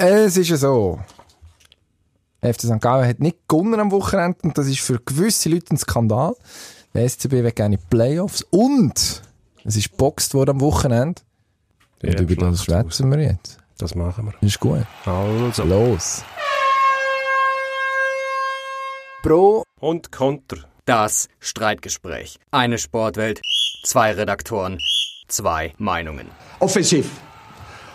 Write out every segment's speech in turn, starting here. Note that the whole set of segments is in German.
Es ist ja so. FC St. Gallen hat nicht gewonnen am Wochenende und das ist für gewisse Leute ein Skandal. Der SCB will gerne in die Playoffs und es ist geboxt worden am Wochenende. Ja, und über das schwätzen wir jetzt. Das machen wir. Ist gut. Also. Los. Pro Und Konter. Das Streitgespräch. Eine Sportwelt, zwei Redaktoren, zwei Meinungen. Offensiv.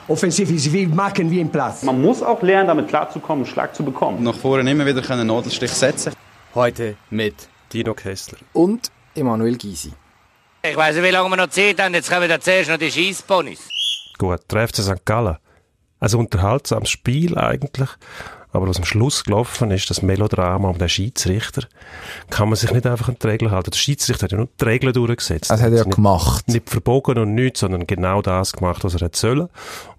Offensiv ist wie machen wie im Platz. Man muss auch lernen, damit klarzukommen, einen Schlag zu bekommen. nach vorne immer wieder einen Nadelstich setzen Heute mit Dino Kessler. und Emanuel Gysi. Ich weiß nicht, wie lange wir noch Zeit haben. Jetzt kommen wir zuerst noch die Scheissponys. Gut, der FC St. Gallen. Ein unterhaltsames Spiel eigentlich. Aber was am Schluss gelaufen ist, das Melodrama um den Schiedsrichter, kann man sich nicht einfach an die Regeln halten. Der Schiedsrichter hat ja nur die Regeln durchgesetzt. Das hat er ja nicht, gemacht. Nicht verbogen und nichts, sondern genau das gemacht, was er hätte sollen.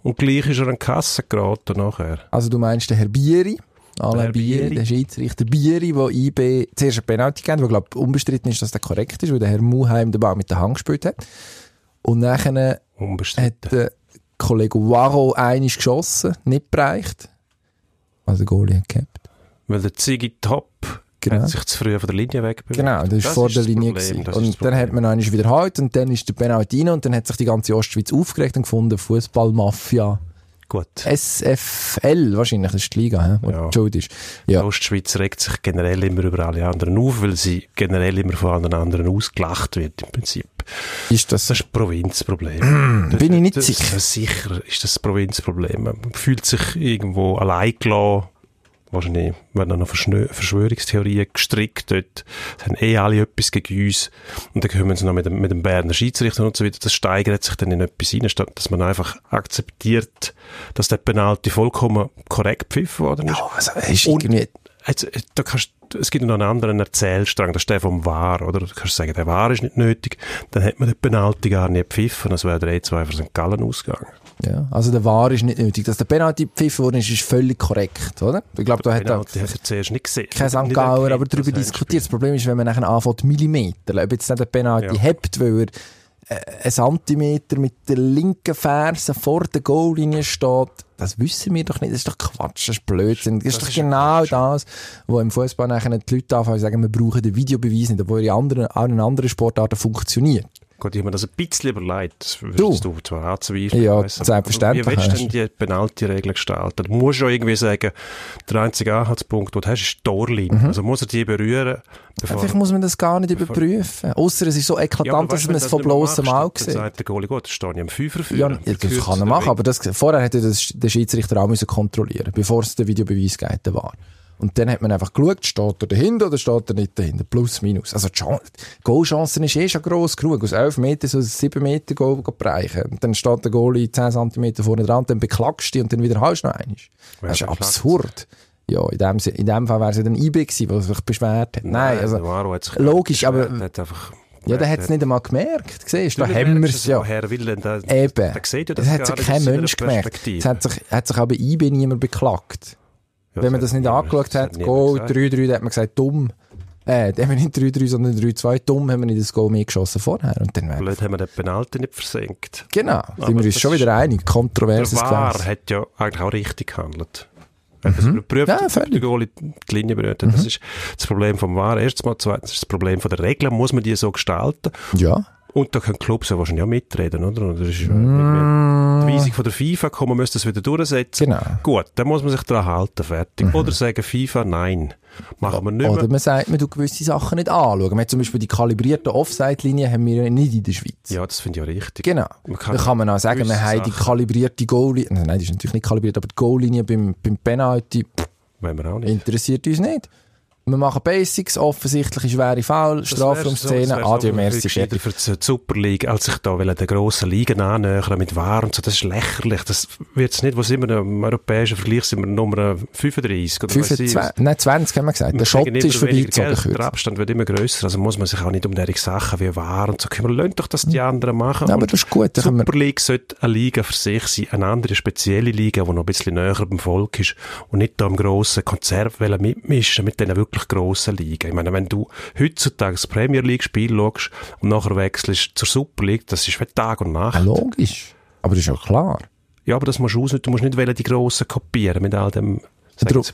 Und gleich ist er an die Kasse geraten nachher. Also du meinst den Herr Bieri, Alain Herr Bieri, der Schiedsrichter Bieri, der IB zuerst eine Penalty gegeben hat, wo glaube unbestritten ist, dass der korrekt ist, weil der Herr Muheim den Ball mit der Hand gespielt hat. Und nachher hat der Kollege Waro einiges geschossen, nicht bereicht. Also der Goalie hat gehabt. Weil der Ziggy Top Genau. hat sich zu früh von der Linie wegbewegt. Genau, das ist vor der das Linie. Problem, das ist Und das dann hat man einmal wieder halt und dann ist der Penalty rein und dann hat sich die ganze Ostschweiz aufgeregt und gefunden, Fußballmafia, Gut. SFL wahrscheinlich, das ist die Liga, wo Ja. die Schuld ist. Die Ja, Ostschweiz regt sich generell immer über alle anderen auf, weil sie generell immer von allen anderen ausgelacht wird im Prinzip. Ist das ein Provinzproblem. Das- bin ich nicht das, sicher. Sicher ist das ein Provinzproblem. Man fühlt sich irgendwo allein gelassen. Wahrscheinlich werden noch Verschwörungstheorien gestrickt dort. Es haben eh alle etwas gegen uns. Und dann kommen sie noch mit dem, mit dem Berner Schiedsrichter und so weiter. Das steigert sich dann in etwas hinein, statt dass man einfach akzeptiert, dass der Penalty vollkommen korrekt pfiffen worden ist. Ja, also, es ist Und- Jetzt, äh, da kannst, es gibt noch einen anderen Erzählstrang, das ist der vom War, oder? Du kannst sagen, der War ist nicht nötig, dann hat man den Penalty gar nicht gepfiffen, das wäre der E2 für St. Gallen ausgegangen. ja, also der War ist nicht nötig. Dass der Penalty gepfiffen worden ist, ist völlig korrekt, oder? Ich glaube, da hat auch er zuerst nicht gesehen. kein St. Erkannt, aber darüber er diskutiert. Das Problem ist, wenn man nachher anfängt, Millimeter, ob jetzt nicht der Penalty Ja. hebt, weil er äh, einen Zentimeter mit der linken Ferse vor der Goallinie steht, das wissen wir doch nicht. Das ist doch Quatsch, das ist Blödsinn. Das, ist doch ist genau das, wo im Fußball nachher die Leute anfangen zu sagen, wir brauchen den Videobeweis nicht, obwohl in anderen, auch in anderen Sportarten funktioniert. Gut, ich habe mir das ein bisschen überlegt. Das Du? würdest du, zwar anzweifeln. Ja, weiss, selbstverständlich Wie willst du denn die Penalty-Regel gestalten? Du musst schon irgendwie sagen, der einzige Anhaltspunkt, den du hast, ist die Torlinie. Mhm. Also muss er die berühren, bevor... Vielleicht muss man das gar nicht überprüfen. Außer es ist so eklatant, aber dass man es von bloßem Auge Dann sieht. sagt der Goalie, gut, das stehe ich am Fünfer für. Ja, das kann er machen, aber das, vorher hätte der Schiedsrichter auch müssen kontrollieren bevor es den Videobeweis gegeben war. Und dann hat man einfach geschaut, steht er dahinter oder steht er nicht dahinter? Plus, minus. Also, die Chan- Goalchancen ist eh schon gross genug. Aus 11 Meter so 7 Meter Goal bereichen. Und dann steht der Goalie 10 cm vorne dran, dann beklagst du dich und dann wiederholst du noch einmal. Wer Das ist absurd. Ja, in dem, in dem Fall wäre es ja dann IB gewesen, der sich beschwert hat. Nein, also, logisch, aber- ja, der hat es nicht einmal gemerkt. Siehst da haben wir es ja. Woher will denn der, Eben. Der sieht ja das das hat sich kein Mensch gemerkt. Es hat sich, hat sich bei IB niemand beklagt. Ja, Wenn man das nicht angeschaut hat, Goal gesagt. 3-3, da hat man gesagt, dumm. Äh, da haben wir nicht 3-3, sondern 3-2, dumm haben wir nicht das Goal mehr geschossen vorher. Und dann Blöd haben wir den Penalty nicht versenkt. Genau, Aber sind wir uns schon wieder einig. Kontroverses Der VAR Gefäß. hat ja eigentlich auch richtig gehandelt. Er hat das überprüft, Ja, völlig. Goalie die Linie berührt hat. Das ist das Problem vom VAR. Erstens mal, zweitens ist das Problem von der Regeln. Muss man die so gestalten? Ja. Und da können Clubs ja wahrscheinlich auch mitreden, oder? Und das ist, wir die Weisung von der FIFA kommen, man müsste das wieder durchsetzen. Genau. Gut, dann muss man sich daran halten, fertig. Oder sagen FIFA, nein, machen wir nicht Oder mehr. man sagt, man tut gewisse Sachen nicht anschauen. Wir haben zum Beispiel die kalibrierten Offside-Linien haben wir nicht in der Schweiz. Ja, das finde ich ja richtig. Genau. Man kann da kann man auch sagen, wir haben die kalibrierte Goal-Linie. Nein, die ist natürlich nicht kalibriert, aber die Goal-Linie beim, beim Penalty pff, interessiert uns nicht. Wir machen Basics, offensichtlich schwere Foul, Strafraumszene, adieu, merci, fertig. fertig. Für die Super League, als sich da der grossen Ligen annähern mit War und so, das ist lächerlich. Das wird's nicht, wo sind wir, im europäischen Vergleich sind wir Nummer 35 oder weiss ich. 25, nein, 20 haben wir gesagt. Der Schott ist vorbeigezogen. Der. Abstand wird immer grösser, also muss man sich auch nicht um solche Sachen wie War und so kümmern. Lasst doch das die anderen machen. Ja, aber das ist gut, Die Super League sollte eine Liga für sich sein, eine andere spezielle Liga, die noch ein bisschen näher beim Volk ist und nicht da im grossen Konzert mitmischen mit diesen wirklich grossen Ligen. Ich meine, wenn du heutzutage das Premier League-Spiel schaust und nachher wechselst zur Super League, das ist wie Tag und Nacht. Ja, logisch. Aber das ist ja klar. Ja, aber das musst du aus, du musst nicht wollen, die Grossen kopieren mit all dem, sagen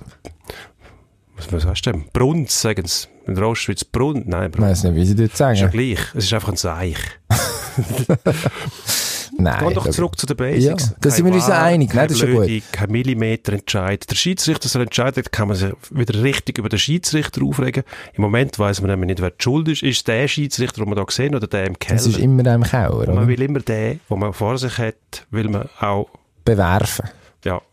was, was du denn? Brunz, sagen sie. In der Ostschweiz Brunz, nein, Ich Brunz. weiss nicht, wie sie das Ist ja sagen. gleich. Es ist einfach ein Seich. Nein. Geh doch zurück zu den Basics. Ja, da sind wir uns einig, ne? keine Das ist ja gut. Kein Millimeter entscheidet. Der Schiedsrichter soll entscheiden, kann man sich wieder richtig über den Schiedsrichter aufregen. Im Moment weiss man nämlich nicht, wer die schuld ist. Ist der Schiedsrichter, den wir da sehen, oder der im Keller? Es ist immer im Keller, man will immer den, den man vor sich hat, will man auch, Bewerfen. ja,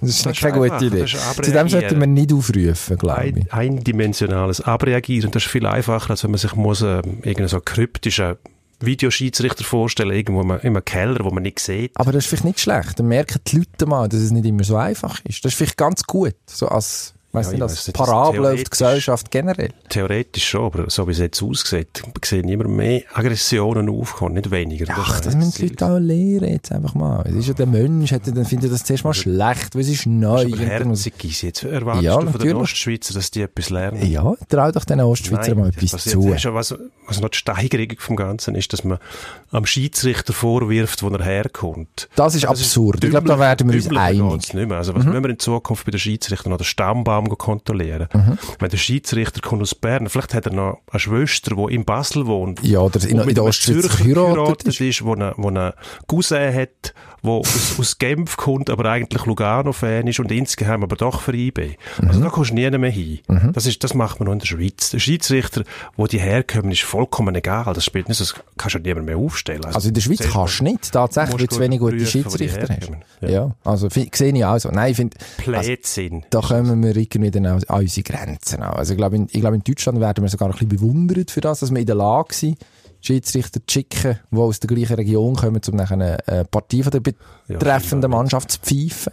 Das ist Das ist keine gute Idee. das Zu dem abreagieren. wir nicht aufrufen, glaube ein, ich. eindimensionales Abreagieren. Das ist viel einfacher, als wenn man sich muss, äh, irgendeinen so kryptischen Videoschiedsrichter vorstellen, irgendwo im- im Keller, wo man nicht sieht. Aber das ist vielleicht nicht schlecht. Dann merken die Leute mal, dass es nicht immer so einfach ist. Das ist vielleicht ganz gut. So als, weiss Ja, nicht, das Parabel auf die Gesellschaft generell. Theoretisch schon, aber so wie es jetzt aussieht, sehen immer mehr Aggressionen aufkommen, nicht weniger. Ach, ist das ja müssen die Leute auch lernen, jetzt einfach mal. Es ist ja der Mensch, hat, ja- dann findet das zuerst mal schlecht, weil es ist neu. Dann muss- herzig ist jetzt. Erwartest Ja, du von den natürlich. Ostschweizer, dass die etwas lernen? Ja, trau doch den Ostschweizer Nein, mal das etwas passiert- zu. Weisst du, was, was noch die Steigerung vom Ganzen ist, dass man am Schiedsrichter vorwirft, wo er herkommt. Das ist absurd. Ich glaube, da werden wir uns einig. Mhm. geht's Nicht mehr. Also, was müssen wir in Zukunft bei den Schiedsrichtern noch den Stammbaum kontrollieren? Mhm. Wenn der Schiedsrichter kommt aus Bern, vielleicht hat er noch eine Schwester, die in Basel wohnt. Ja, oder in, in der Ostschweiz geheiratet ist. ist, wo eine, wo eine Cousin hat, der aus, aus Genf kommt, aber eigentlich Lugano-Fan ist und insgeheim aber doch für IB. Mhm. Also da kommst du nie mehr hin. Das, ist, das macht man nur in der Schweiz. Der Schiedsrichter, wo die herkommen, ist vollkommen egal. Das spielt nicht, das kannst du niemand mehr aufstellen. Also in der Schweiz kannst du nicht, tatsächlich, weil du zu wenig gute wo Schiedsrichter hast. Ja, Ja. also sehe ich auch so. Nein, ich finde, also, da kommen wir irgendwie dann auch an unsere Grenzen an. Also ich glaube, in, ich glaube, in Deutschland werden wir sogar ein bisschen bewundert für das, dass wir in der Lage sind, Schiedsrichter zu schicken, die aus der gleichen Region kommen, um nachher eine äh, Partie von der betreffenden Mannschaft zu pfeifen.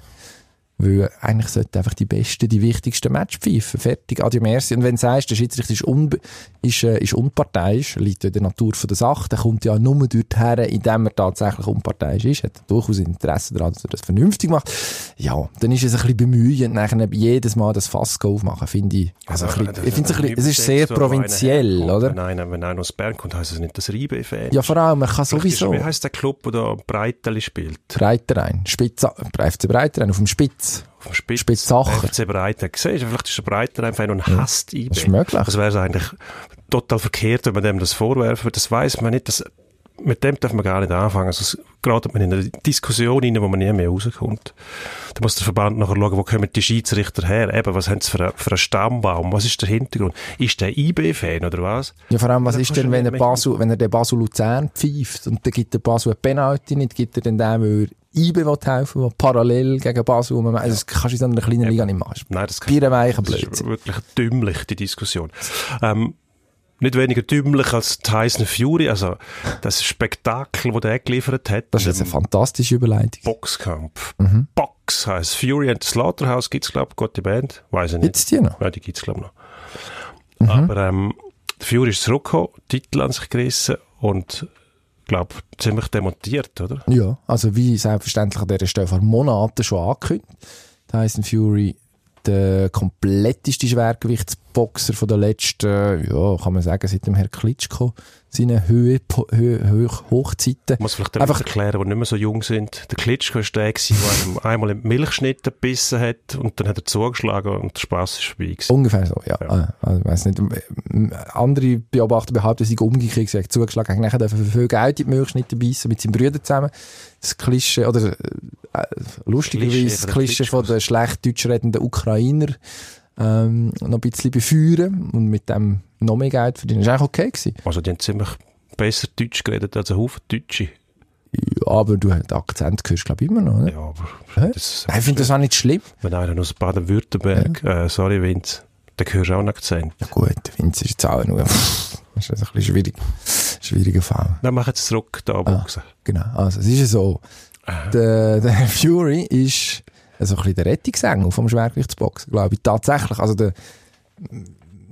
Weil eigentlich sollten einfach die besten, die wichtigsten Match pfeifen. Fertig, adieu merci. Und wenn du sagst, der Schiedsrichter ist, unbe ist, äh, ist unparteiisch, liegt ja in der Natur von der Sache, dann kommt ja nur dort her, indem er tatsächlich unparteiisch ist, hat durchaus Interesse daran, dass er das vernünftig macht. Ja, dann ist es ein bisschen bemühend, nachher jedes Mal das Fass aufmachen, finde ich. Also ein bisschen, ich finde es ein bisschen, es ist sehr provinziell, oder? Nein, wenn einer aus Bern kommt, heisst es nicht, dass IB-Fan Ja, vor allem, man kann sowieso. Wie heisst der Club, der da Breiteli spielt? Breiterein, Spitz, FC Breiterein, auf dem Spitz. Auf dem Spitz. Spitzacher. FC Breiten. Siehst du, vielleicht ist der Breiter-Fan und hasst IB. das ist möglich. Das wäre eigentlich total verkehrt, wenn man dem das vorwerfen würde. Das weiß man nicht. Das, mit dem darf man gar nicht anfangen. Sonst gerät man in eine Diskussion rein, wo man nie mehr rauskommt. Da muss der Verband nachher schauen, wo kommen die Schiedsrichter her? Eben, was haben sie für, einen- für einen Stammbaum? Was ist der Hintergrund? Ist der IB-Fan oder was? Ja, vor allem, was ist denn, wenn er Basel, wenn er den Basel Luzern pfeift und dann gibt der Basel eine Penalty nicht, gibt er dann dem, weil IB will helfen, der parallel gegen Basel, also das kannst du in so einer kleinen Liga nicht machen. Nein, das kann Das ist wirklich dümmlich, die Diskussion. Ähm, nicht weniger dümmlich als Tyson Fury, also das Spektakel, das der geliefert hat. Das ist jetzt in eine fantastische Überleitung. Boxkampf. Mhm. Box heisst Fury and the Slaughterhouse gibt's glaube ich, gute Band, weiß ich nicht. Gibt's die noch? Ja, die gibt's glaube ich noch. Mhm. Aber ähm, Fury ist zurückgekommen, Titel an sich gerissen und glaube ziemlich demontiert, oder? Ja, also wie selbstverständlich an dieser Stelle vor Monaten schon angekündigt. Tyson Fury, der kompletteste Schwergewichtsboxer von der letzten, ja, kann man sagen, seit dem Herr Klitschko, seine Höhe, Höhe, Höhe Hochzeiten. Ich muss vielleicht Einfach- erklären, die nicht mehr so jung sind. Der Klitschko war der, der einmal in die Milchschnitte gebissen hat und dann hat er zugeschlagen und der Spass ist vorbei. gewesen. Ungefähr so, ja. Ja. Äh, Also, ich weiss nicht. Ähm, Andere Beobachter behaupten, sei umgekehrt, sie hat zugeschlagen, hat nachher für viel Geld in die Milchschnitte beißen mit seinen Brüdern zusammen. Das Klischee, oder äh, lustigerweise das Klischee von den schlecht deutsch redenden Ukrainer ähm, noch ein bisschen befeuern und mit dem noch mehr Geld verdienen. Das war eigentlich okay. Gewesen. Also die haben ziemlich besser Deutsch geredet als ein Haufen Deutsche. Ja, aber du den Akzent hörst, glaube ich, immer noch. Ne? Ja, aber das, ich finde das auch nicht schlimm. wenn einer aus Baden-Württemberg, äh, sorry Vince, dann hörst du auch einen Akzent. Ja gut, Vince ist jetzt auch nur... Das ist ein bisschen schwierig. Schwieriger Fall. Dann mach jetzt zurück, da Boxen. Genau, also es ist ja so, der, der Fury ist so ein bisschen der Rettungsengel vom Schwergewichtsboxen, glaube ich, tatsächlich. Also der,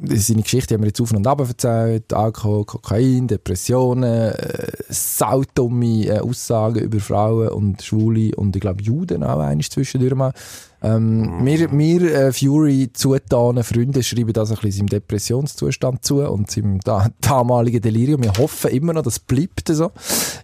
seine Geschichte haben wir jetzt auf und ab erzählt, Alkohol, Kokain, Depressionen, äh, saudumme äh, Aussagen über Frauen und Schwule und ich glaube Juden auch eines zwischendurch mal. Ähm, wir, wir äh, Fury zutanen Freunde schreiben das ein bisschen seinem Depressionszustand zu und seinem da, damaligen Delirium. Wir hoffen immer noch, das bleibt so.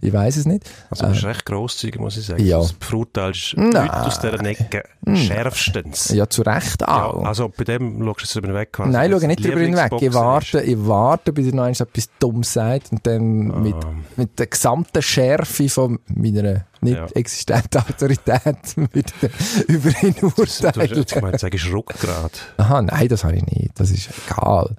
Ich weiß es nicht. Also du bist recht grosszügig, muss ich sagen. ja. Du beurteilst Nein. Leute aus dieser Ecke schärfstens. Ja, zu Recht Ja, auch. also bei dem schaust du jetzt drüber hinweg. quasi. Nein, ich Das schaue nicht drüber hinweg. Ich Lieblingsboxer warte, ich warte, bis er noch etwas Dummes sagt und dann mit, mit der gesamten Schärfe von meiner nicht Ja. existenten Autorität ich über ihn ist. Du hast urteilen. jetzt gemeint, sag ich Rückgrat. Aha, nein, das habe ich nicht. Das ist egal.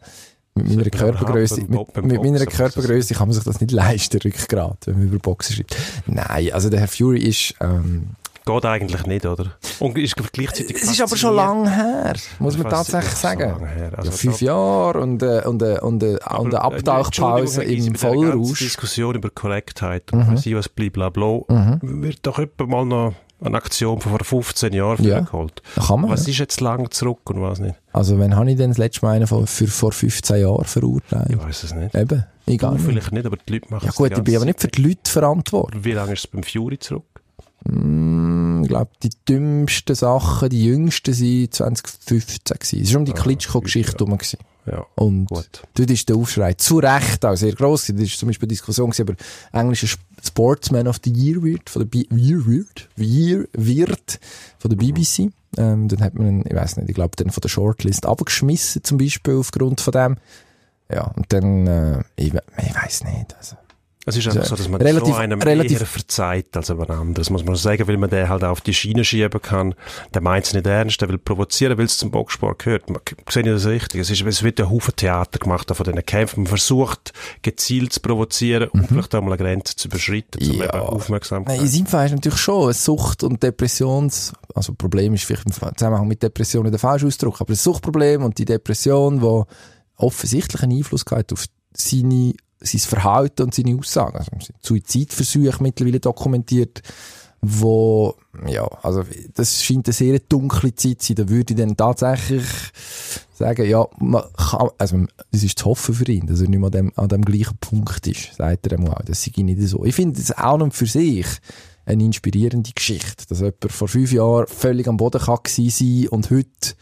Mit meiner aber Körpergröße, mit, mit meiner Körpergröße kann man sich das nicht leisten, Rückgrat, wenn man über Boxen schreibt. Nein, also der Herr Fury ist, ähm, Geht eigentlich nicht, oder? Und ist gleichzeitig es ist aber schon lang her, muss man tatsächlich sagen. lange her. Also ja, fünf Jahre und, äh, und, äh, und, äh, Aber, und eine äh, Abtauchpause Entschuldigung, im Vollrausch. Diskussion über Korrektheit und was ich was blablabla, wird doch etwa mal noch eine Aktion von vor 15 Jahren Ja. geholt. Kann man. Was ja. ist jetzt lang zurück und was nicht? Also, wenn habe ich denn das letzte Mal einen von, für vor 15 Jahren verurteilt? Ich weiß es nicht. Eben, egal. vielleicht nicht, aber die Leute machen Ja es gut, die ich bin aber nicht für die Leute verantwortlich. Wie lange ist es beim Fury zurück? Ich glaube, die dümmsten Sachen, die jüngsten sind 2015 gewesen. Es war um die Klitschko-Geschichte herum. gewesen. Ja, Und gut. dort ist der Aufschrei zu Recht auch sehr gross. Das war zum Beispiel eine Diskussion, englischer Sp- Sportsman of the Year wird, von der B Year wird, Year wird, von der BBC. Ähm, dann hat man, einen, ich weiß nicht, ich glaube, dann von der Shortlist abgeschmissen, zum Beispiel, aufgrund von dem. Ja, und dann, äh, ich, ich weiß nicht, also. Es ist einfach Also, so, dass man relativ- so einem relativ- eher verzeiht als einem anderes, muss man sagen, weil man den halt auf die Schiene schieben kann. Der meint es nicht ernst, der will provozieren, weil es zum Boxsport gehört. Man, ich das richtig? Es, ist, es wird ein Haufen Theater gemacht von diesen Kämpfen. Man versucht, gezielt zu provozieren und vielleicht auch mal eine Grenze zu überschreiten, um Mhm. Ja. eben Aufmerksamkeit. Nein, in seinem Fall ist natürlich schon eine Sucht- und Depressions, also Problem ist vielleicht im Zusammenhang mit Depressionen der falsche Ausdruck, aber ein Suchtproblem und die Depression, die offensichtlich einen Einfluss hat auf seine, sein Verhalten und seine Aussagen. Also, es Suizidversuche mittlerweile dokumentiert, wo, ja, also, das scheint eine sehr dunkle Zeit zu sein. Da würde ich dann tatsächlich sagen, ja, man kann, also, es ist zu hoffen für ihn, dass er nicht mehr an dem, an dem gleichen Punkt ist, sagt er einmal. Das sei nicht so. Ich finde das auch noch für sich eine inspirierende Geschichte, dass jemand vor fünf Jahren völlig am Boden kann gewesen sein und heute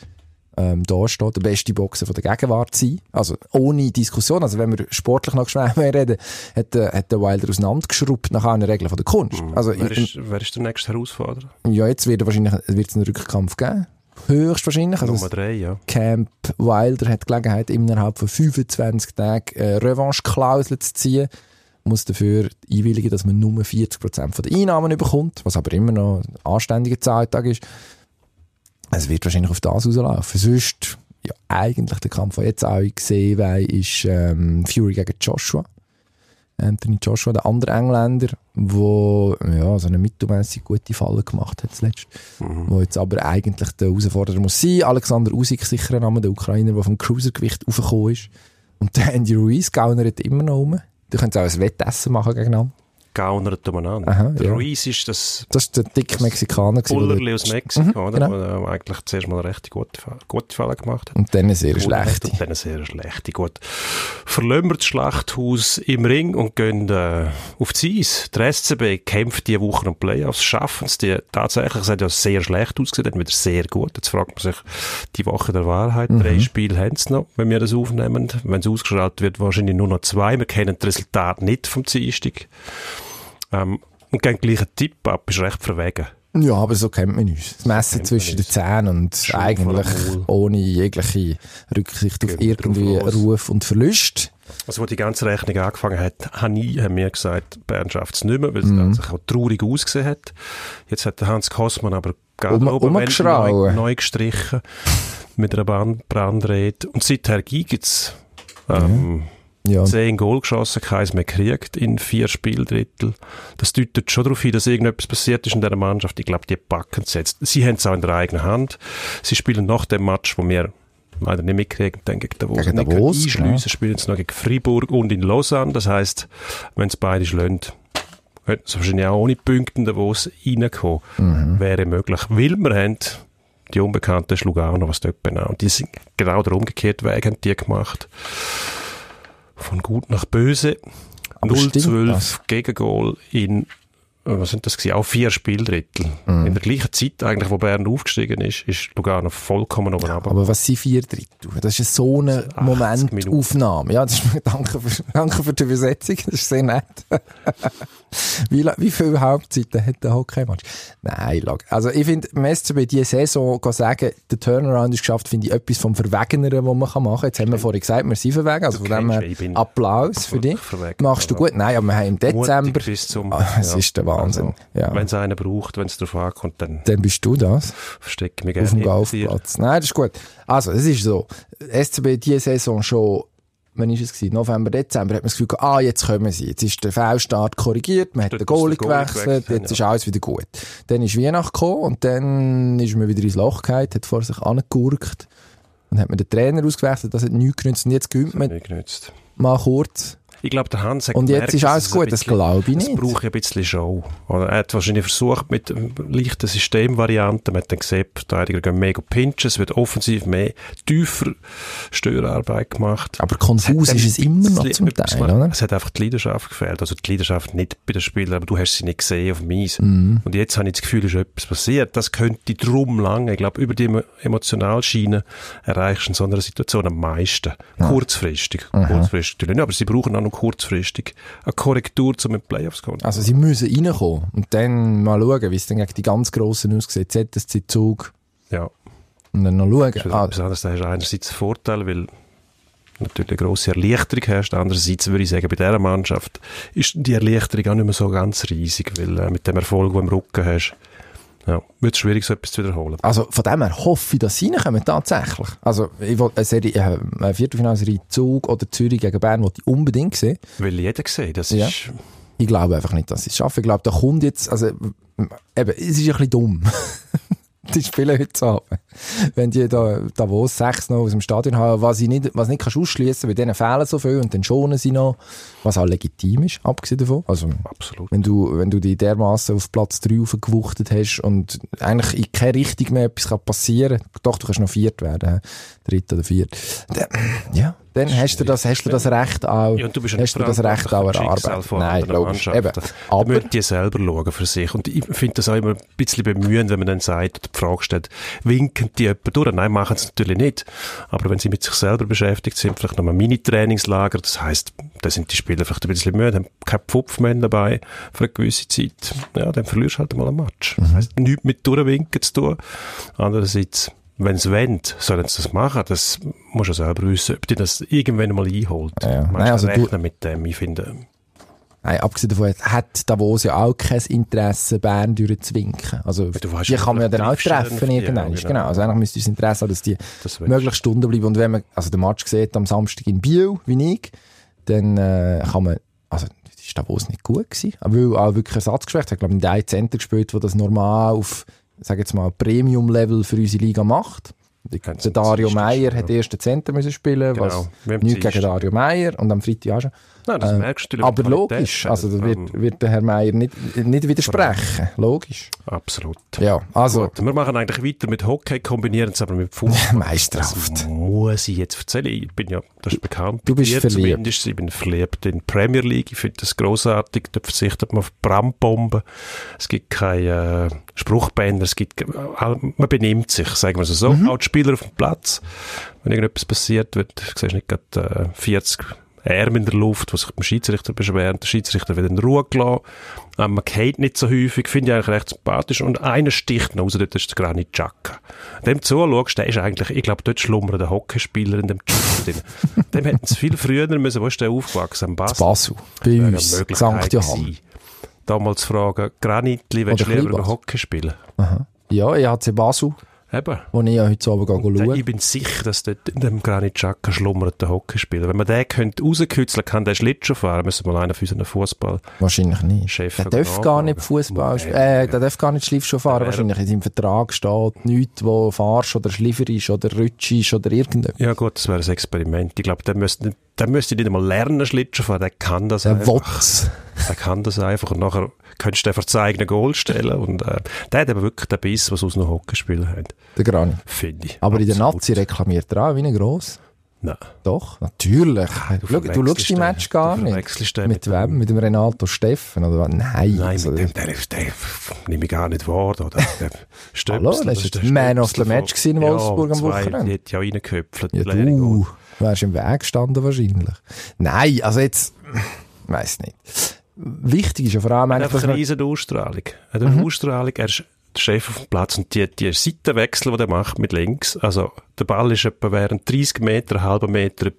ähm, da steht, der beste Boxer von der Gegenwart sein. Also ohne Diskussion. Also wenn wir sportlich noch schnell mehr reden, hat, der- hat der Wilder auseinandergeschraubt nach allen Regeln von der Kunst. Also wer, im- ist, wer ist der nächste Herausforderer? ja, jetzt wird wahrscheinlich wird's einen Rückkampf geben. Höchstwahrscheinlich. Also Nummer drei, ja. Camp Wilder hat die Gelegenheit, innerhalb von 25 Tagen eine Revanche-Klausel zu ziehen. Muss dafür einwilligen, dass man nur 40% von den Einnahmen bekommt, was aber immer noch ein anständiger Zahltag ist. Es wird wahrscheinlich auf das rauslaufen. Sonst, ja, eigentlich der Kampf, den jetzt auch gesehen habe, ist ähm, Fury gegen Joshua. Anthony Joshua, der andere Engländer, wo ja, so eine mittelmäßig gute Falle gemacht hat zuletzt. Wo jetzt aber eigentlich der Herausforderer muss sein. Alexander Usyk, sicher ein Name, der Ukrainer, der vom Cruisergewicht aufgekommen ist. Und der Andy Ruiz gaunert immer noch rum. Du könntest auch ein Wettessen machen gegeneinander. Gaunert umeinander. Aha, der ja. Ruiz ist das Das ist der dicke Mexikaner. Bullerli aus Mexiko, oder? genau. Der eigentlich zuerst mal eine recht gute, gute Falle gemacht hat. Und dann eine sehr schlechte. Und dann eine sehr schlechte. Gut. Wir das Schlachthaus im Ring und gehen äh, auf die Eis. Der SCB kämpft diese Woche um Playoffs, schaffen es die tatsächlich. Es hat ja sehr schlecht ausgesehen, dann wieder sehr gut. Jetzt fragt man sich die Woche der Wahrheit. Mhm. Drei Spiele haben sie noch, wenn wir das aufnehmen. Wenn es ausgestrahlt wird, wahrscheinlich nur noch zwei. Wir kennen das Resultat nicht vom Dienstag. Ähm, und geben gleich einen Tipp ab, ist recht verwegen. Ja, aber so kennt man uns. Das Messen zwischen den. Zähnen und Schaum eigentlich ohne jegliche Rücksicht auf irgendwie. Ruf und Verlust. Also, wo die ganze Rechnung angefangen hat, habe ich, haben wir gesagt, Bern schafft es nicht mehr, weil es Mhm. tatsächlich auch traurig ausgesehen hat. Jetzt hat der Hans Kosman aber gerade Um- oben neu, neu gestrichen mit einer Brand Brandrede. Und seither gibt es ähm, Ja, zehn Goal geschossen, keins mehr gekriegt in vier Spieldrittel. Das deutet schon darauf hin, dass irgendetwas passiert ist in dieser Mannschaft. Ich glaube, die packen es jetzt. Sie haben es auch in der eigenen Hand. Sie spielen nach dem Match, wo wir leider nicht mitkriegen, dann gegen Davos. Gegen Davos, einschliessen, spielen sie noch gegen Freiburg und in Lausanne. Das heisst, wenn es beide schlagen, hätten sie wahrscheinlich auch ohne Punkte in Davos reinkommen. Mhm. Wäre möglich. Weil wir haben die Unbekannten Lugano, was dort genau. Und die sind genau der umgekehrte Weg haben die gemacht. Von gut nach böse. Aber stimmt 0-12 das? Gegengol in was sind das gewesen? Auch vier Spieldrittel. Mhm. In der gleichen Zeit eigentlich, wo Bern aufgestiegen ist, ist Lugano vollkommen oben runter. Aber was sind vier Drittel? Das ist so eine 80 Momentaufnahme. Ja, das ist, danke, für, danke für die Übersetzung. Das ist sehr nett. wie, wie viele Halbzeiten hat der Hockeymatch? Nein. Also ich finde, im SCB diese Saison sagen, der Turnaround ist geschafft, finde ich etwas vom Verwegeneren, was man kann machen kann. Jetzt haben wir vorhin gesagt, wir sind verwegen. Also von dem her Applaus für dich. Machst du gut? Nein, aber wir haben im Dezember... Mutig bis zum, Ah, es ist der Wahnsinn. Ja. Wenn es einen braucht, wenn es darauf ankommt, dann Dann bist du das. verstecke ich mich gerne auf dem. Golfplatz. Nein, das ist gut. Also, es ist so. SCB diese Saison schon, wann ist es gewesen? November, Dezember, hat man das Gefühl gehabt, ah, jetzt kommen sie. Jetzt ist der Foulstart korrigiert, man hat Dort den Goalie gewechselt, gewechselt, jetzt ja. ist alles wieder gut. Dann ist Weihnachten gekommen und dann ist man wieder ins Loch gefallen, hat vor sich angegurkt und hat man den Trainer ausgewechselt, das hat nichts genützt und jetzt gewinnt man mal kurz. Ich glaube, der Hans hat Und jetzt gemerkt, ist dass alles es gut, das glaube ich Es nicht. braucht ein bisschen Show. Oder er hat wahrscheinlich versucht mit ähm, leichten Systemvarianten, man hat dann gesehen, die Verteidiger gehen mega pinchen, es wird offensiv mehr tiefer Störarbeit gemacht. Aber konfus ist es immer noch zum Teil, oder? Es hat einfach die Leidenschaft gefehlt. Also die Leidenschaft nicht bei den Spielern, aber du hast sie nicht gesehen auf dem Eis. Mhm. Und jetzt habe ich das Gefühl, es ist etwas passiert. Das könnte drum lange, ich glaube, über die Emo- Emotionalschiene erreichst du in so einer Situation am meisten. Kurzfristig. Mhm. Kurzfristig natürlich nicht, aber sie brauchen auch noch kurzfristig eine Korrektur, um in die Playoffs zu kommen. Also sie müssen reinkommen und dann mal schauen, wie es dann gegen die ganz Grossen aussieht. ZSC Zug ja. und dann noch schauen. Ah, etwas anderes. Da hast du einerseits einen Vorteil, weil natürlich eine grosse Erleichterung herrscht. Andererseits würde ich sagen, bei dieser Mannschaft ist die Erleichterung auch nicht mehr so ganz riesig, weil äh, mit dem Erfolg, den du im Rücken hast, ja, wird es schwierig, so etwas zu wiederholen. Also von dem her hoffe ich, dass sie reinkommen, tatsächlich. Also ich will eine Serie, äh, eine Viertelfinalserie Zug oder Zürich gegen Bern wollte ich unbedingt sehen. Will jeder sehen, das Ja. ist... Ich glaube einfach nicht, dass sie es schaffen. Ich glaube, da kommt jetzt, also eben, es ist ein bisschen dumm. die spielen heute Abend. Wenn die da Davos 6 noch aus dem Stadion haben, was ich nicht, was nicht kannst ausschließen, weil denen fehlen so viel und dann schonen sie noch, was auch legitim ist, abgesehen davon. Also, Absolut. wenn du, wenn du dich dermaßen auf Platz 3 aufgewuchtet hast und eigentlich in keine Richtung mehr etwas kann passieren doch, du kannst noch viert werden, hä? dritt oder viert. Dann, ja, dann hast du das, hast du das Recht auch, Ja, du hast du das Recht auch erarbeitet. Nein, logisch. Eben. Da Aber, müssen die selber schauen für sich. Und ich finde das auch immer ein bisschen bemühend, wenn man dann sagt, die Frage stellt, winken die jemanden durch? Nein, machen sie natürlich nicht. Aber wenn sie mit sich selber beschäftigt sind, vielleicht nochmal Mini-Trainingslager, das heisst, da sind die Spieler vielleicht ein bisschen müde, haben keinen Pfupf mehr dabei für eine gewisse Zeit. Ja, dann verlierst du halt mal einen Match. Mhm. Das heisst, nichts mit Durchwinken zu tun. Andererseits, wenn sie wollen, sollen sie das machen. Das musst du selber wissen, ob die das irgendwann mal einholt. Ja. Man Nein, also du- rechnen mit dem, ich finde. Nein, abgesehen davon hat Davos ja auch kein Interesse, Bern durchzuwinken. Also, weißt die kann man ja dann auch treffen, irgendwann. ja, genau. genau. Also, eigentlich müsste das Interesse haben, dass die Das möglichst Stunden bleiben. Und wenn man, also den Match sieht am Samstag in Biel, wie ich, dann, äh, kann man, also, ist Davos nicht gut gewesen. Weil auch wirklich Ersatzgeschwächt hat, glaube ich, in drei Center gespielt, wo das normal auf, sag jetzt mal, Premium-Level für unsere Liga macht. Der Dario Meier hat ja. ersten Center müssen spielen, Genau, was nichts gegen. Dario Meier und am Freitag auch schon. Nein, das Äh, merkst du natürlich Aber Qualität. logisch, also da wird, wird der Herr Meier nicht, nicht widersprechen. Logisch. Absolut. Ja, also, Gut, wir machen eigentlich weiter mit Hockey, kombinieren es aber mit Fußball. Meisterhaft. Das muss ich jetzt erzählen. Ich bin ja, das ist bekannt. Du bist verliebt. Zumindest. Ich bin verliebt in die Premier League. Ich finde das grossartig. Da verzichtet man auf Brandbomben. Es gibt keine äh, Spruchbänder. Es gibt, äh, man benimmt sich, sagen wir es so. Mhm. Auch die Spieler auf dem Platz. Wenn irgendetwas passiert wird, siehst du nicht gerade äh, 40 Arme in der Luft, die sich beim Schiedsrichter beschweren. Der Schiedsrichter wird in Ruhe gelassen. Ähm, man geht nicht so häufig, finde ich eigentlich recht sympathisch. Und einer sticht noch raus, dort ist der Granit Xhaka. Dem zuschaust, der ist eigentlich, ich glaube, dort schlummert der Hockeyspieler in dem drin. Dem hätten sie viel früher müssen, wo ist der aufgewachsen? Basel. Basel. Bei uns. St. Johann. Damals fragen, Granitli, willst du lieber. Hockey spielen? Ja, ich hatte Basel, Eben. wo ich ja heute Abend äh, schauen ich bin sicher, dass dort in dem Granit Xhaka schlummert der Hockeyspieler. Wenn man den könnte rauskützeln kann, der Schlittschuh fahren, müssen wir mal einen für unseren Fußball. Wahrscheinlich nicht. Chef der darf gar nicht Fußball spielen. Äh, der darf gar nicht Schleifschuh fahren. Wahrscheinlich in seinem Vertrag steht nichts, wo fahrst oder Schleifer ist oder rutschst oder irgendetwas. Ja gut, das wäre ein Experiment. Ich glaube, der müsste, der müsste nicht einmal lernen, Schlittschuh fahren. Der kann das Der einfach. Wotz. Der kann das einfach. Und nachher könntest du einfach das eigene Goal stellen. Und äh, der hat aber wirklich den Biss, was aus einem Hockeyspieler hat. Der Grani. Finde ich. Aber in der Absolut. Nazi reklamiert er auch wie ein Gross. Nein. Doch, natürlich. Schau, du schaust die Match gar du nicht. Mit mit wem? Mit dem Renato Steffen? Oder? Nein. Nein, also, mit dem, der, der, nehme ich gar nicht wahr. Da. Der, der Stöpsel, Hallo, das ist ist der Man of the Match von- in Wolfsburg ja, am Wochenende. Die hat ja reingeköpfelt. ja, du wärst im Weg gestanden wahrscheinlich. Nein, also jetzt, weiß nicht. Wichtig ist ja vor allem einfach eine riesen Ausstrahlung. Er hat eine Ausstrahlung, er ist der Chef auf dem Platz und die, die Seitenwechsel, die er macht mit links, also der Ball ist etwa während 30 Meter, halben Meter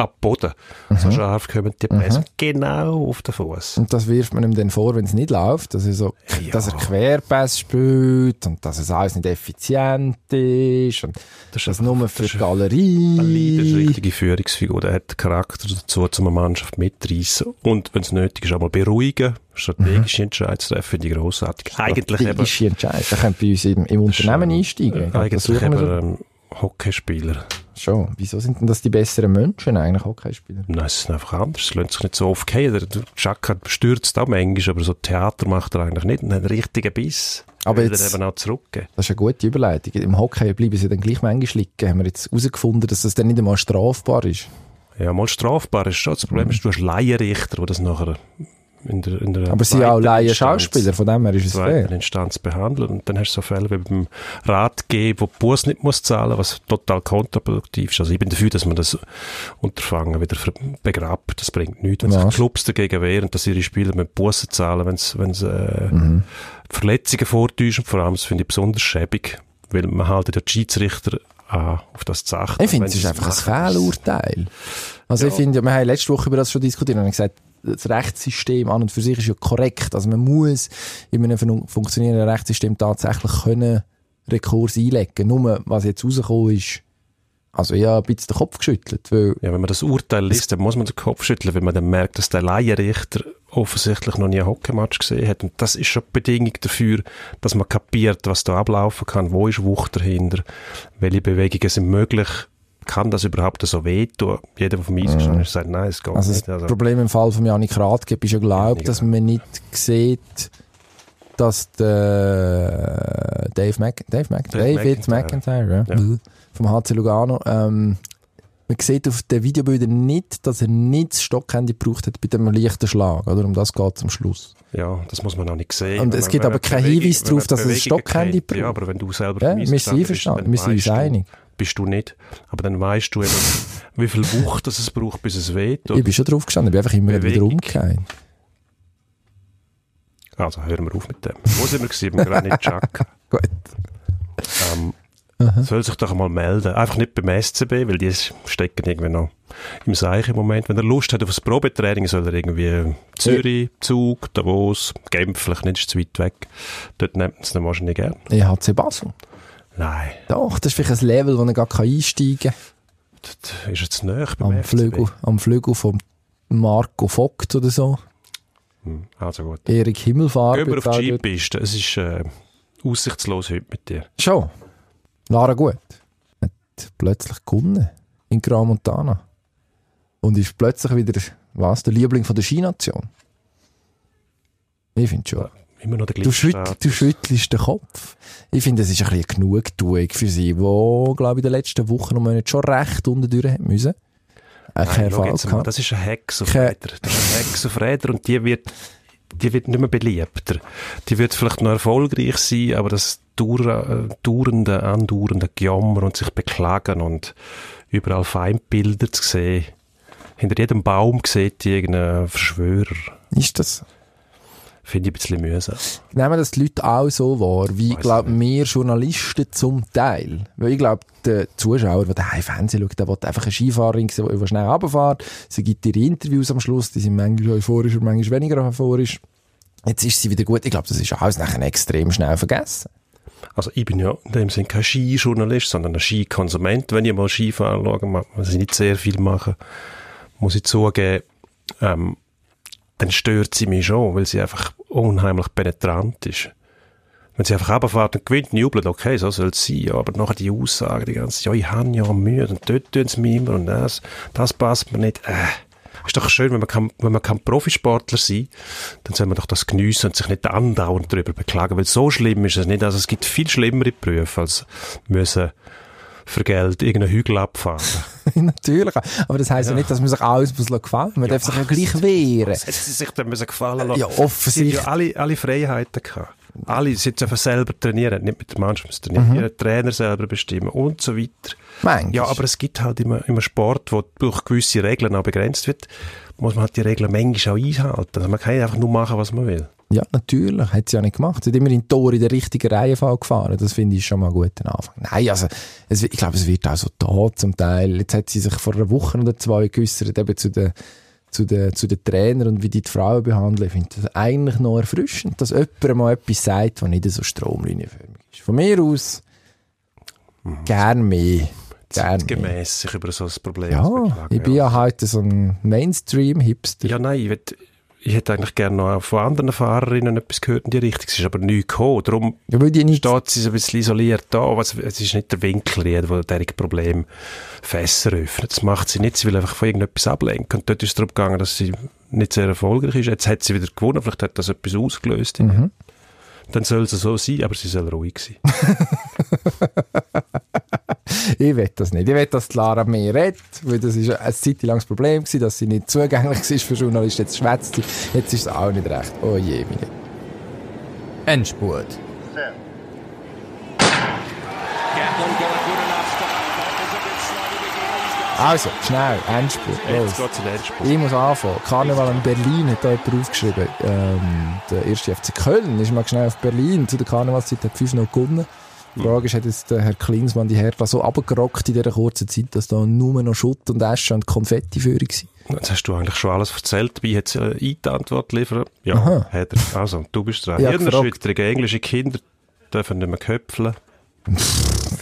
ab Boden. So scharf kommen die Pässe genau auf den Fuß. und das wirft man ihm dann vor, wenn es nicht läuft, dass er so, Ja. dass er Querpass spielt und dass es alles nicht effizient ist und Das das einfach- nur für das die ist Eine ist Galerie. richtige Führungsfigur. Der hat den Charakter dazu, um eine Mannschaft mitreißen. Und wenn es nötig ist, auch mal beruhigen. Strategische Entscheidungen zu treffen, finde ich grossartig. Eigentlich Strategische Entscheidung. Er könnte bei uns im, im Unternehmen einsteigen. Das eigentlich eben ähm, Hockeyspieler. Schon. Wieso sind denn das die besseren Menschen eigentlich, Hockeyspieler? Nein, es ist einfach anders. Es lässt sich nicht so oft gehen. Der Chaka stürzt auch manchmal, aber so Theater macht er eigentlich nicht. Einen richtigen Biss. Aber er jetzt- eben auch zurückgeben. Das ist eine gute Überleitung. Im Hockey bleiben sie dann gleich manchmal liegen. Haben wir jetzt herausgefunden, dass das dann nicht einmal strafbar ist. Ja, mal strafbar ist schon. Das Problem ist, du hast Laienrichter, die das nachher in der, in der Aber sie sind auch Laien Schauspieler, von dem her ist es fair. Instanz behandeln. Und dann hast du so Fälle wie beim Ratgeber, wo die Bus nicht muss zahlen, was total kontraproduktiv ist. Also ich bin dafür, dass man das Unterfangen wieder begrabt. Das bringt nichts. Wenn Ja. sich Clubs dagegen wehren, dass ihre Spieler mit Bussen zahlen, wenn sie, äh, Mhm. Verletzungen vortäuschen, vor allem, das finde ich besonders schäbig, weil man ja die Schiedsrichter an, auf das zu achten. Ich finde, es ist einfach ein Fehlurteil. Also ich finde, wir haben letzte Woche über das schon diskutiert und haben gesagt, das Rechtssystem an und für sich ist ja korrekt. Also man muss in einem fun- funktionierenden Rechtssystem tatsächlich können Rekurs einlegen. Nur, was jetzt rausgekommen ist, also ich habe ein bisschen den Kopf geschüttelt, weil Ja, wenn man das Urteil liest, dann muss man den Kopf schütteln, weil man dann merkt, dass der Laienrichter offensichtlich noch nie einen Hockeymatch gesehen hat. Und das ist schon die Bedingung dafür, dass man kapiert, was da ablaufen kann, wo ist Wucht dahinter, welche Bewegungen sind möglich, kann das überhaupt so wehtun? Jeder, der vom Eis gestanden ist, sagt, nein, es geht Also das nicht. Also, Problem im Fall von Janik Rathgeb ist ja glaubt, dass man nicht sieht, dass der Dave, Mac Dave, Mac Dave David McIntyre, ja, Ja. vom HC Lugano, ähm, man sieht auf den Videobildern nicht, dass er nicht das Stockhandy gebraucht hat bei dem leichten Schlag, oder? Um das geht es am Schluss. ja, das muss man noch nicht sehen. Und es gibt aber keinen Hinweis darauf, dass ein Bewegungen Stockhandy kennt. Ja, braucht. aber wenn du selber Ja, wir sind einverstanden, wir sind uns einig. Bist du nicht. Aber dann weißt du eben, wie viel Wucht das es braucht, bis es weht. Ich bin schon drauf gestanden, ich bin einfach immer wieder Bewegung. umgekehrt. Also hören wir auf mit dem. Wo sind wir gewesen? Beim Granit Xhaka. Gut. Ähm, soll sich doch mal melden. Einfach nicht beim SCB, weil die stecken irgendwie noch im Seich im Moment. Wenn er Lust hat auf ein Probetraining, soll er irgendwie Zürich, Zug, Davos, Genf, vielleicht nicht, ist zu weit weg. Dort nimmt es dann wahrscheinlich gern. EHC Basel. Nein, Doch, das ist vielleicht ein Level, wo er gar kein einsteigen kann. dort ist er zu nahe beim Am FCB. Flügel, am Flügel von Marco Vogt oder so. Hm, Also gut. Erik Himmelfahrt. Gehen wir auf die. Skipiste. Es ist äh, aussichtslos heute mit dir. Schon. Lara Gut hat plötzlich gewonnen in Gran Montana. Und ist plötzlich wieder, was, der Liebling von der Skination. Ich finde schon. Immer noch der Du, gleiche schütt, Status. du schüttelst den Kopf. Ich finde, es ist ein bisschen Genugtuung für sie, die, glaube ich, in den letzten Wochen und Monaten schon recht unten durch haben müssen. Äh, Nein, jetzt mal, das ist ein Hex auf Räder. Das ist ein Hex auf Räder und die wird, die wird nicht mehr beliebter. Die wird vielleicht noch erfolgreich sein, aber das dauer- äh, dauernde, andauernde Gejammer und sich beklagen und überall Feindbilder zu sehen. Hinter jedem Baum sieht die irgendeinen Verschwörer. Ist das? Finde ich ein bisschen mühsam. Nehmen das die Leute auch so wahr, wie, glaube wir Journalisten zum Teil. Weil ich glaube, der Zuschauer, der daheim Fernsehen schaut, der will einfach eine Skifahrerin sehen, die schnell runterfährt. Sie gibt ihre Interviews am Schluss, die sind manchmal euphorisch und manchmal weniger euphorisch. Jetzt ist sie wieder gut. Ich glaube, das ist alles nachher extrem schnell vergessen. Also ich bin ja in dem Sinne kein Skijournalist, sondern ein Skikonsument. Wenn ich mal Skifahren schaue, was ich nicht sehr viel mache, muss ich zugeben, ähm, dann stört sie mich schon, weil sie einfach unheimlich penetrant ist. Wenn sie einfach runterfährt und gewinnt und jubelt, okay, so soll es sein, ja, aber nachher die Aussage, die ganze, ja, ich habe ja Mühe und dort tun sie mir immer und das, das passt mir nicht, äh. Ist doch schön, wenn man kann, wenn man kann Profisportler sein, dann soll man doch das geniessen und sich nicht andauernd darüber beklagen, weil so schlimm ist es nicht. Also es gibt viel schlimmere Berufe als müssen für Geld irgendeinen Hügel abfahren. Natürlich. Aber das heisst ja. nicht, dass man sich alles muss gefallen Man ja, darf sich ja gleich wehren. Was hätte sie sich dann müssen gefallen lassen? Ja, offensichtlich. Sie haben ja alle, alle Freiheiten gehabt. Alle sind einfach selber trainieren, nicht mit der Mannschaft trainieren, mhm. ihren Trainer selber bestimmen und so weiter. Manchmal. Ja, aber es gibt halt immer, immer Sport, wo durch gewisse Regeln auch begrenzt wird, muss man halt die Regeln manchmal auch einhalten. Also man kann einfach nur machen, was man will. Ja, natürlich. Hat sie ja nicht gemacht. Sie hat immer in Tor in der richtigen Reihenfolge gefahren. Das finde ich schon mal einen guten Anfang. Nein, also, es, ich glaube, es wird auch so da zum Teil. Jetzt hat sie sich vor einer Woche oder zwei geäussert, eben zu den, zu den, zu den Trainern und wie die die Frauen behandeln. Ich finde das eigentlich noch erfrischend, dass jemand mal etwas sagt, was nicht so stromlinienförmig ist. Von mir aus, mhm. gern mehr. Zeitgemäß sich über so ein Problem ja. Ich bin ja heute so ein Mainstream-Hipster. Ja, nein, ich will, ich hätte eigentlich gerne noch von anderen Fahrerinnen etwas gehört in die Richtung. Es ist aber nichts gekommen. Darum ja, steht sie so ein bisschen isoliert da. Es ist nicht der Winkel, der diese Problem Fässer öffnet. Das macht sie nicht. Sie will einfach von irgendetwas ablenken. Und dort ist es darum gegangen, dass sie nicht sehr erfolgreich ist. Jetzt hat sie wieder gewonnen. Vielleicht hat das etwas ausgelöst. Mhm. Dann soll sie so sein, aber sie soll ruhig sein. ich will das nicht. Ich will, dass Lara mehr redet, weil das ist ein zeitlanges Problem gewesen, dass sie nicht zugänglich ist für Journalisten. Jetzt schwätzt sie. Jetzt ist es auch nicht recht. Oh je, meine. Endspurt. Also, schnell, Endspurt. Los. Endspurt. Ich muss anfangen. Karneval in Berlin hat da jemand aufgeschrieben. Ähm, der erste FC Köln ist mal schnell auf Berlin. Zu der Karnevalszeit hat 5 noch gewonnen. Die Frage ist, hat jetzt der Herr Klinsmann die Hertha so abgerockt in dieser kurzen Zeit, dass da nur noch Schutt und Asche und Konfetti für war? Jetzt hast du eigentlich schon alles erzählt. Dabei hat eine IT-Antwort liefern. Ja, Aha. hat er. Also, du bist dran. Hirnerschütterung. Englische Kinder dürfen nicht mehr köpfeln.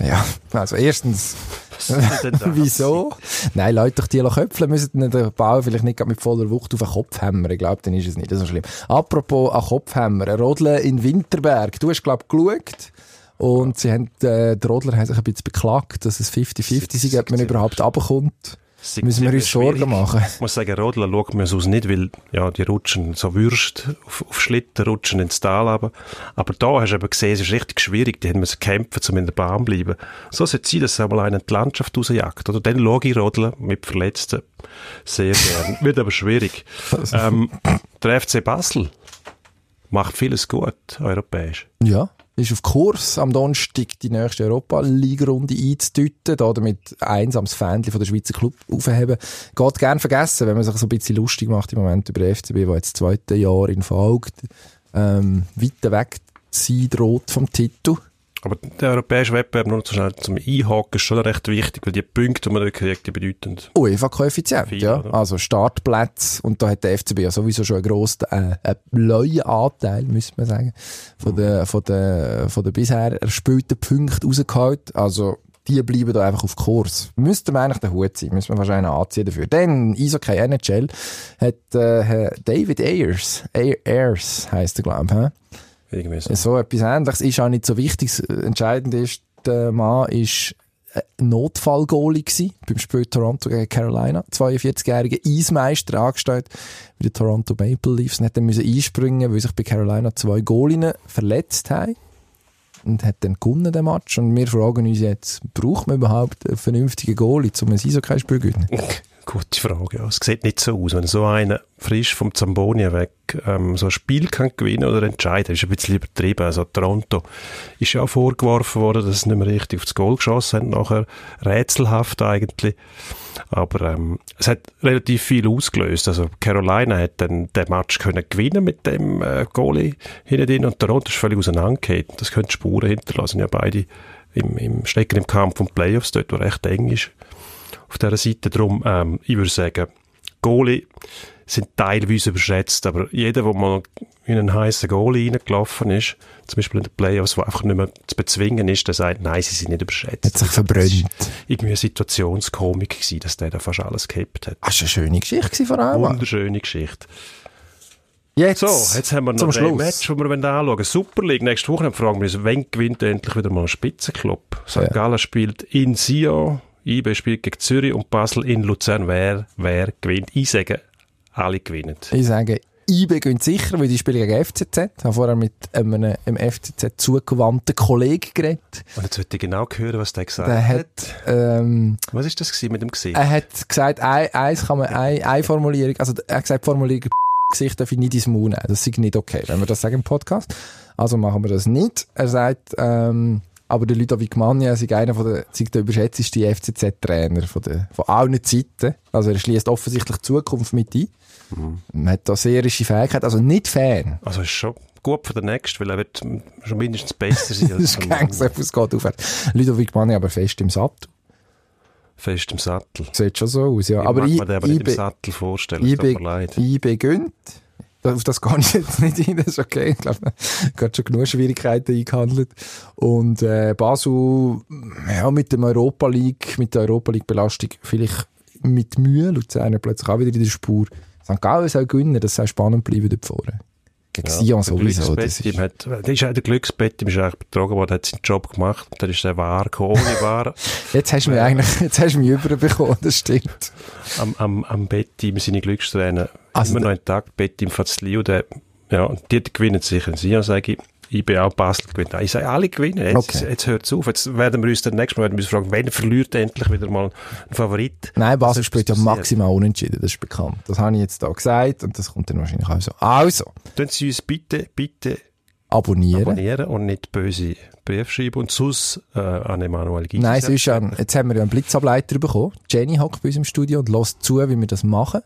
ja, also erstens, wieso? Nein, Leute, die köpfeln müssen den Ball vielleicht nicht mit voller Wucht auf den Kopf hämmern. Ich glaube, dann ist es nicht so schlimm. Apropos an Kopfhämmer, Rodeln in Winterberg. Du hast, glaube ich, geschaut. Und sie haben, äh, der Rodler hat sich ein bisschen beklagt, dass es 50-50 ist, ob man überhaupt runterkommt. Müssen wir uns Sorgen machen. Ich muss sagen, Rodler schaut mir so aus nicht, weil, ja, die rutschen so Würst auf, auf Schlitten, rutschen ins Tal aber. Aber da hast du eben gesehen, es ist richtig schwierig, die haben müssen kämpfen, um in der Bahn zu bleiben. So sollte es sein, dass einmal einen die Landschaft rausjagt. Oder dann schaue ich Rodler mit Verletzten sehr gern. Wird aber schwierig. ähm, der FC Basel macht vieles gut, europäisch. Ja ist auf Kurs, am Donnerstag die nächste Europa-League-Runde einzudeuten, da damit einsames Fähnchen von der Schweizer Club aufheben. Geht gern vergessen, wenn man sich so ein bisschen lustig macht im Moment über den FCB, der jetzt das zweite Jahr in Folge ähm, weiter weg sein droht vom Titel. Aber der europäische Wettbewerb, nur zu schnell zum Einhaken, ist schon recht wichtig, weil die Punkte, die man da kriegt, die bedeuten. UEFA-Koeffizient, ja. Oder? Also Startplätze. Und da hat der FCB ja sowieso schon einen grossen, äh, einen Anteil, müsste man sagen, von den, von den, von den bisher erspielten Punkten rausgeholt. Also, die bleiben da einfach auf Kurs. Müsste man eigentlich der Hut sein, müsste man wahrscheinlich anziehen dafür. Dann, Eishockey NHL hat, äh, David Ayers, Ayers heisst er, glaube ich, so. etwas Ähnliches ist auch nicht so wichtig. Entscheidend ist, der Mann ist Notfallgoalie gewesen, beim Spiel Toronto gegen Carolina. 42-jähriger Eismeister angestellt bei den Toronto Maple Leafs und hat dann müssen einspringen, weil sich bei Carolina zwei Goalinnen verletzt haben. Und hat dann gewonnen, den Match. Und wir fragen uns jetzt, braucht man überhaupt einen vernünftigen Goalie, um ein Eishockey-Spiel zu gewinnen? Gute Frage. Ja. Es sieht nicht so aus, wenn so einer frisch vom Zambonia weg ähm, so ein Spiel kann gewinnen oder entscheiden. ist ein bisschen übertrieben. Also Toronto ist ja auch vorgeworfen worden, dass sie nicht mehr richtig aufs Goal geschossen haben. Nachher rätselhaft eigentlich. Aber ähm, es hat relativ viel ausgelöst. Also Carolina hat dann den Match können gewinnen mit dem äh, Goalie hinten und Toronto ist völlig auseinandergegangen. Das könnte Spuren hinterlassen. Ja, beide im, im Stecken im Kampf um Playoffs, dort, wo recht eng ist auf dieser Seite. Darum, ähm, ich würde sagen, Goalie sind teilweise überschätzt, aber jeder, der mal in einen heißen Goalie reingelaufen ist, zum Beispiel in den Playoffs, der einfach nicht mehr zu bezwingen ist, der sagt, nein, sie sind nicht überschätzt. Hat sich verbrannt. irgendwie eine Situationskomik gewesen, dass der da fast alles gehabt hat. Das war eine schöne Geschichte vor allem. Wunderschöne Geschichte. Jetzt, so, jetzt haben wir noch ein Match, das wir anschauen Super League, nächste Woche fragen wir uns, wann gewinnt endlich wieder mal ein Spitzenclub? St. Ja. Gallen spielt in Sion IB spielt gegen Zürich und Basel in Luzern. Wer, wer gewinnt? Ich sage, alle gewinnen. Ich sage, IB gehen sicher, weil die spielen gegen FCZ. Ich habe vorher mit einem, einem FCZ zugewandten Kollegen geredet. Und jetzt wollte ich genau hören, was der gesagt Der hat. ähm, Was ist das mit dem Gesicht? er hat gesagt, ein, eins kann man, ein, eine Formulierung, also er hat gesagt, Formulierung Gesicht darf ich nicht ins Maul nehmen. Das ist nicht okay, wenn wir das sagen im Podcast. Also machen wir das nicht. Er sagt, ähm, aber der Ludovic Magna ist einer von der, der überschätzteste FCZ-Trainer von, der, von allen Zeiten. Also er schließt offensichtlich die Zukunft mit ein. Man hat da seherische Fähigkeit, also nicht Fan. Also ist schon gut für den Nächsten, weil er wird schon mindestens besser sein Das ist kein Gesetz, es geht aufwärts. Ludovic Magna aber fest im Sattel. Fest im Sattel. Sieht schon so aus, ja. Ich aber mag ich, mir den aber nicht im Sattel vorstellen, IB, tut mir leid. IB gönnt. Auf das kann ich jetzt nicht hin, das ist okay. Ich glaube, gerade schon genug Schwierigkeiten eingehandelt. Und äh, Basel, ja, mit dem Europa League, mit der Europa League Belastung vielleicht mit Mühe. Luzern plötzlich auch wieder in der Spur. St. Gallen soll gewinnen, das soll spannend bleiben dort vorne. Gegen Sion der sowieso. Das Glücksbett, ist, hat, der ist auch der Glücksbett, ihm ist eigentlich betrogen worden, hat seinen Job gemacht, dann ist er wahr gekommen, ohne wahr, jetzt hast du mich eigentlich, jetzt hast du mich überbekommen, das stimmt. am, am, am Betty, mit seinen Glückstränen, Also immer der- noch intakt, Betty im Fazlio, der, ja, und die gewinnen sicher. Sion sage ich, IB auch Basel gewinnt. Ich sage, alle gewinnen. Jetzt, Okay. jetzt hört es auf. Jetzt werden wir uns dann nächstes Mal werden wir uns fragen, wenn verliert endlich wieder mal ein Favorit? Nein, Basel spielt ja maximal unentschieden, das ist bekannt. Das habe ich jetzt da gesagt und das kommt dann wahrscheinlich auch so. Also, Tun Sie uns bitte, bitte abonnieren. abonnieren und nicht böse Briefe schreiben und sonst äh, an Emanuel Gysi. Nein, es ist ja, jetzt haben wir ja einen Blitzableiter bekommen. Jenny hockt bei uns im Studio und lässt zu, wie wir das machen.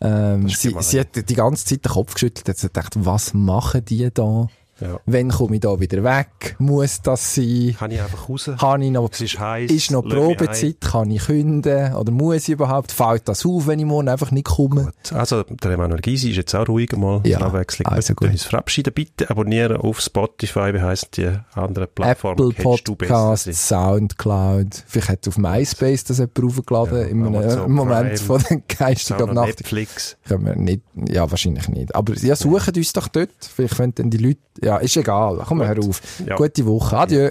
Ähm, Das sie, sie hat die ganze Zeit den Kopf geschüttelt, hat gedacht, was machen die da? Ja. Wann komme ich da wieder weg? Muss das sein? Kann ich einfach raus? Kann ich noch, Es ist heiß. ist noch Probezeit? Kann ich künden? Oder muss ich überhaupt? Fällt das auf, wenn ich morgen einfach nicht komme? heim. Also, der Emanuel Gysi ist jetzt auch ruhig mal. Ja, Abwechslung. also gut. können uns verabschieden. Bitte abonnieren auf Spotify, wie heisst die anderen Plattformen? Apple Kennst Podcast? Soundcloud. Vielleicht hat auf MySpace das jemand aufgeladen. Ja, einem Amazon Moment Prime, von den Sound auf Nacht. Netflix. Können wir nicht, ja, wahrscheinlich nicht. Aber ja, suchen uns doch dort. Vielleicht finden die Leute, ja, ist egal. Komm, Gut. hör auf. Ja. Gute Woche. Adieu.